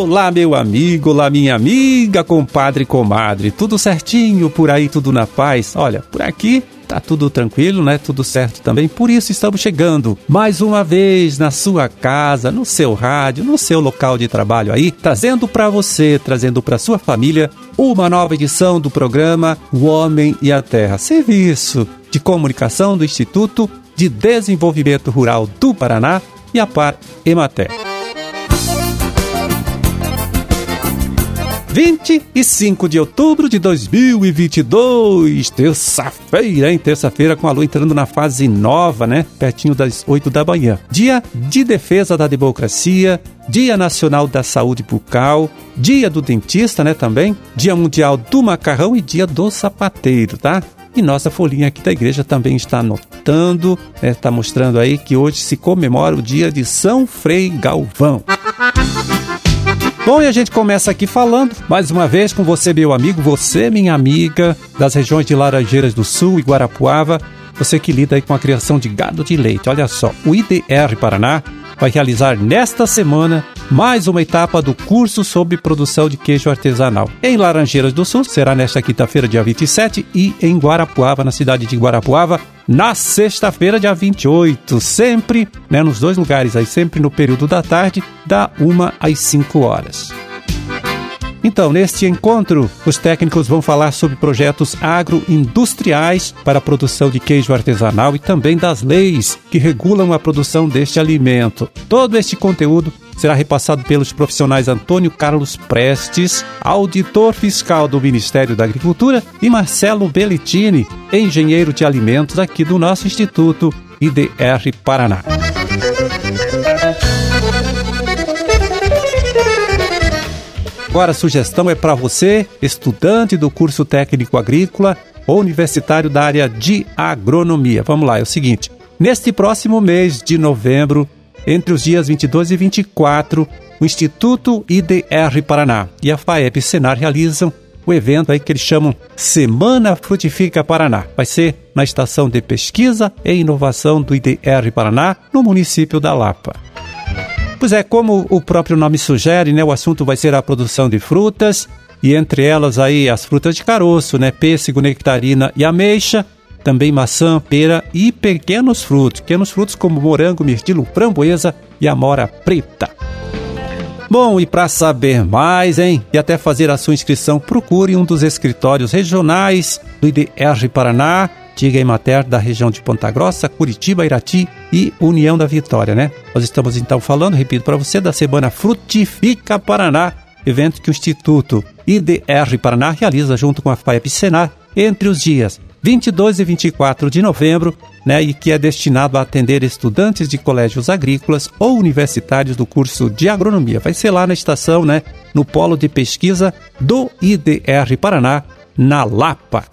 Olá, meu amigo, olá, minha amiga, compadre, comadre. Tudo certinho por aí, tudo na paz? Olha, por aqui tá tudo tranquilo, né? Tudo certo também. Por isso estamos chegando mais uma vez na sua casa, no seu rádio, no seu local de trabalho aí, trazendo para você, trazendo para sua família uma nova edição do programa O Homem e a Terra, serviço de comunicação do Instituto de Desenvolvimento Rural do Paraná e a Par Emater. 25 de outubro de 2022, terça-feira, hein? Terça-feira com a lua entrando na fase nova, né? Pertinho das 8 da manhã. Dia de defesa da democracia, Dia Nacional da Saúde Bucal, Dia do Dentista, né? Também, Dia Mundial do Macarrão e Dia do Sapateiro, tá? E nossa folhinha aqui da igreja também está anotando, está né? Tá mostrando aí que hoje se comemora o dia de São Frei Galvão. Bom, e a gente começa aqui falando, mais uma vez, com você, meu amigo, você, minha amiga, das regiões de Laranjeiras do Sul e Guarapuava, você que lida aí com a criação de gado de leite. Olha só, o IDR Paraná vai realizar nesta semana mais uma etapa do curso sobre produção de queijo artesanal. Em Laranjeiras do Sul, será nesta quinta-feira, dia 27, e em Guarapuava, na cidade de Guarapuava, na sexta-feira, dia 28, sempre, né, nos dois lugares aí, sempre no período da tarde, da 1 às 5 horas. Então, neste encontro, os técnicos vão falar sobre projetos agroindustriais para a produção de queijo artesanal e também das leis que regulam a produção deste alimento. Todo este conteúdo será repassado pelos profissionais Antônio Carlos Prestes, auditor fiscal do Ministério da Agricultura, e Marcelo Belletini, engenheiro de alimentos aqui do nosso Instituto IDR Paraná. Agora a sugestão é para você, estudante do curso técnico agrícola ou universitário da área de agronomia. Vamos lá, é o seguinte: neste próximo mês de novembro, entre os dias 22 e 24, o Instituto IDR Paraná e a FAEP Senar realizam o evento aí que eles chamam Semana Frutifica Paraná. Vai ser na estação de pesquisa e inovação do IDR Paraná, no município da Lapa. Pois é, como o próprio nome sugere, né, o assunto vai ser a produção de frutas, e entre elas aí as frutas de caroço, né, pêssego, nectarina e ameixa, também maçã, pera e pequenos frutos, pequenos frutos como morango, mirtilo, framboesa e amora preta. Bom, e para saber mais, hein, e até fazer a sua inscrição, procure um dos escritórios regionais do IDR Paraná, Diga Emater da região de Ponta Grossa, Curitiba, Irati e União da Vitória, né? Nós estamos então falando, repito para você, da Semana Frutifica Paraná, evento que o Instituto IDR Paraná realiza junto com a FAEP Senar entre os dias 22 e 24 de novembro, né, e que é destinado a atender estudantes de colégios agrícolas ou universitários do curso de agronomia. Vai ser lá na estação, né, no polo de pesquisa do IDR Paraná, na Lapa.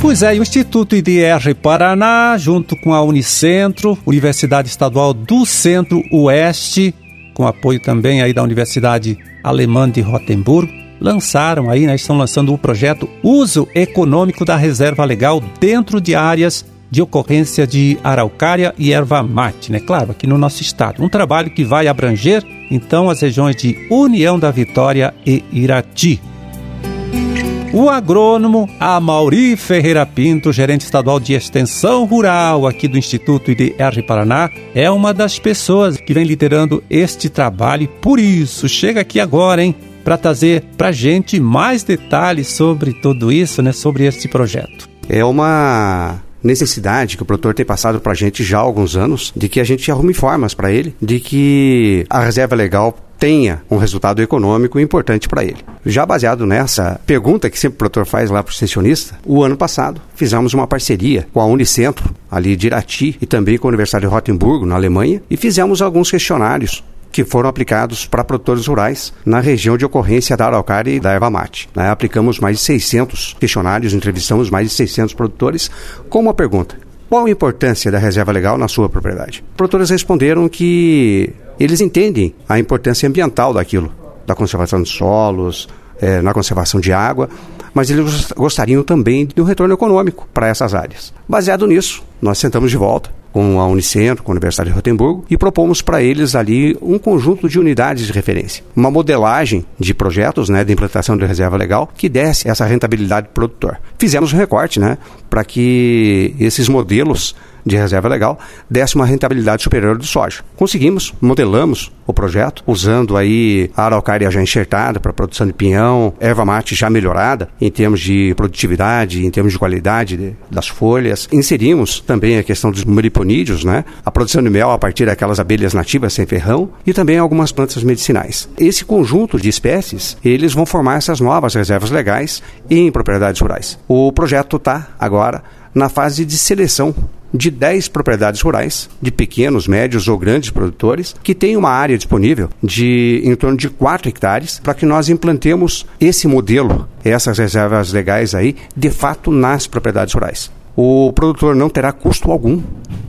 Pois é, o Instituto IDR Paraná, junto com a Unicentro, Universidade Estadual do Centro-Oeste, com apoio também aí da Universidade Alemã de Rotemburgo, lançaram aí, né, estão lançando o projeto Uso Econômico da Reserva Legal dentro de áreas de ocorrência de araucária e erva mate, né? Claro, aqui no nosso estado. Um trabalho que vai abranger, então, as regiões de União da Vitória e Irati. O agrônomo Amauri Ferreira Pinto, gerente estadual de extensão rural aqui do Instituto IDR Paraná, é uma das pessoas que vem liderando este trabalho. Por isso, chega aqui agora, hein? Para trazer para a gente mais detalhes sobre tudo isso, né, sobre este projeto. É uma necessidade que o produtor tem passado para a gente já há alguns anos, de que a gente arrume formas para ele, de que a reserva legal tenha um resultado econômico importante para ele. Já baseado nessa pergunta que sempre o produtor faz lá para o extensionista, o ano passado fizemos uma parceria com a Unicentro, ali de Irati, e também com a Universidade de Rotemburgo, na Alemanha, e fizemos alguns questionários que foram aplicados para produtores rurais na região de ocorrência da araucária e da erva mate. Né? Aplicamos mais de 600 questionários, entrevistamos mais de 600 produtores com uma pergunta. Qual a importância da reserva legal na sua propriedade? Produtores responderam que eles entendem a importância ambiental daquilo, da conservação de solos, é, na conservação de água, mas eles gostariam também de um retorno econômico para essas áreas. Baseado nisso, nós sentamos de volta com a Unicentro, com a Universidade de Rotemburgo, e propomos para eles ali um conjunto de unidades de referência. Uma modelagem de projetos né, de implantação de reserva legal que desse essa rentabilidade produtor. Fizemos um recorte né, para que esses modelos de reserva legal desse uma rentabilidade superior do soja. Conseguimos, modelamos o projeto, usando aí a araucária já enxertada para produção de pinhão, erva mate já melhorada em termos de produtividade, em termos de qualidade de, das folhas. Inserimos também a questão dos meliponídeos, né? A produção de mel a partir daquelas abelhas nativas sem ferrão e também algumas plantas medicinais. Esse conjunto de espécies, eles vão formar essas novas reservas legais em propriedades rurais. O projeto está agora na fase de seleção de 10 propriedades rurais, de pequenos, médios ou grandes produtores, que têm uma área disponível de em torno de 4 hectares, para que nós implantemos esse modelo, essas reservas legais aí, de fato nas propriedades rurais. O produtor não terá custo algum,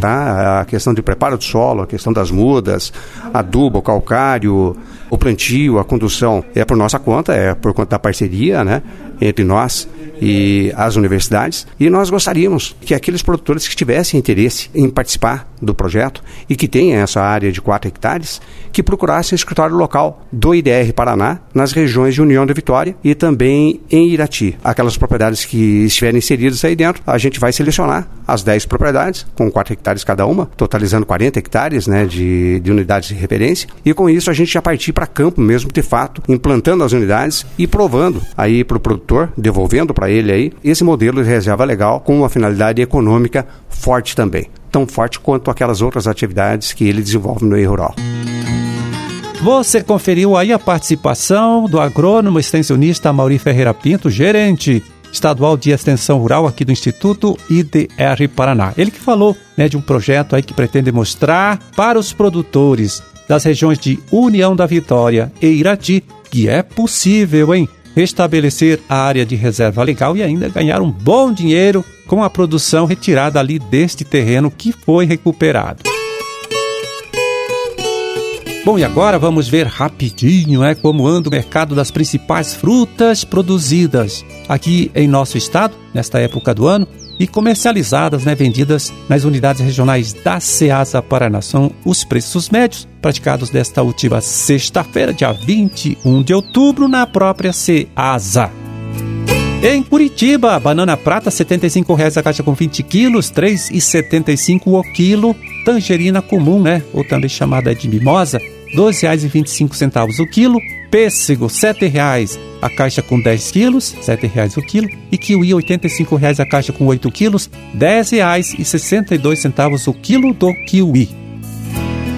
tá? A questão de preparo do solo, a questão das mudas, adubo, calcário, o plantio, a condução é por nossa conta, é por conta da parceria, né, entre nós e as universidades. E nós gostaríamos que aqueles produtores que tivessem interesse em participar do projeto e que tenham essa área de 4 hectares, que procurassem o escritório local do IDR Paraná, nas regiões de União da Vitória e também em Irati. Aquelas propriedades que estiverem inseridas aí dentro, a gente vai selecionar as 10 propriedades, com 4 hectares cada uma, totalizando 40 hectares né, de, de unidades de referência. E com isso a gente já partir para campo mesmo, de fato, implantando as unidades e provando aí para o produtor, devolvendo para ele aí esse modelo de reserva legal com uma finalidade econômica forte também. Tão forte quanto aquelas outras atividades que ele desenvolve no meio rural. Você conferiu aí a participação do agrônomo extensionista Mauri Ferreira Pinto, gerente estadual de extensão rural aqui do Instituto IDR Paraná. Ele que falou né, de um projeto aí que pretende mostrar para os produtores das regiões de União da Vitória e Irati que é possível, hein? Restabelecer a área de reserva legal e ainda ganhar um bom dinheiro com a produção retirada ali deste terreno que foi recuperado. Bom, e agora vamos ver rapidinho é, como anda o mercado das principais frutas produzidas aqui em nosso estado, nesta época do ano e comercializadas, né, vendidas nas unidades regionais da Ceasa Paraná. Os preços médios praticados desta última sexta-feira, dia 21 de outubro, na própria Ceasa. Em Curitiba, banana prata R$ 75,00 a caixa com 20 quilos, R$ 3,75 o quilo. Tangerina comum, né, ou também chamada de mimosa, R$ 12,25 o quilo. Pêssego, R$ 7,00 a caixa com 10 quilos, R$ 7,00 o quilo. E kiwi, R$ 85,00 a caixa com 8 quilos, R$ 10,62 o quilo do kiwi.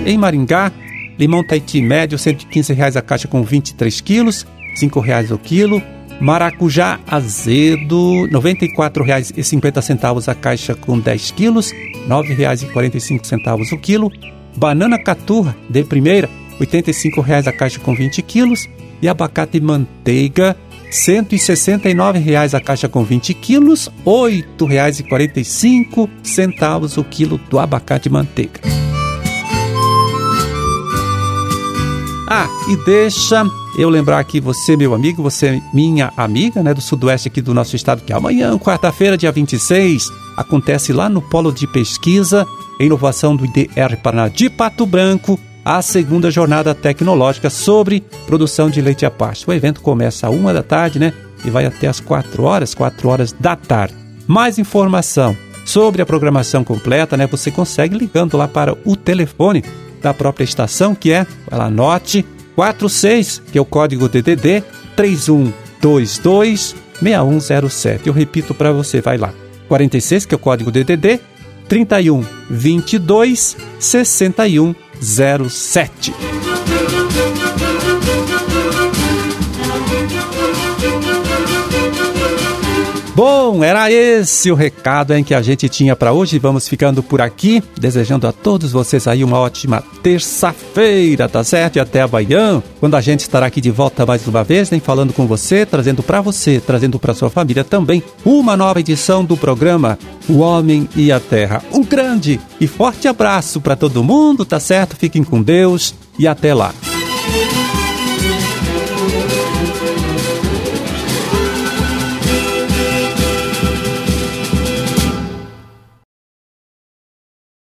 Em Maringá, limão Tahiti médio, R$ 115,00 a caixa com 23 quilos, R$ 5,00 o quilo. Maracujá azedo, R$ 94,50 a caixa com 10 quilos, R$ 9,45 o quilo. Banana caturra de primeira, R$ 85,00 a caixa com 20 quilos. E abacate manteiga, R$ 169,00 a caixa com 20 quilos, R$ 8,45 o quilo do abacate manteiga. Ah, e deixa eu lembrar aqui você, meu amigo, você minha amiga, né, do sudoeste aqui do nosso estado, que amanhã, quarta-feira, dia 26, acontece lá no Polo de Pesquisa e Inovação do IDR Paraná de Pato Branco, a segunda jornada tecnológica sobre produção de leite a pasto. O evento começa às uma da tarde, né? E vai até às quatro horas, quatro horas da tarde. Mais informação sobre a programação completa, né? Você consegue ligando lá para o telefone da própria estação, que é, ela anote, 46, que é o código DDD 3122 6107. Eu repito para você, vai lá. 46, que é o código DDD 3122 6107. 07. Bom, era esse o recado em que a gente tinha para hoje. Vamos ficando por aqui, desejando a todos vocês aí uma ótima terça-feira, tá certo? E até amanhã, quando a gente estará aqui de volta mais uma vez, nem falando com você, trazendo para você, trazendo para sua família também uma nova edição do programa O Homem e a Terra. Um grande e forte abraço para todo mundo, tá certo? Fiquem com Deus e até lá.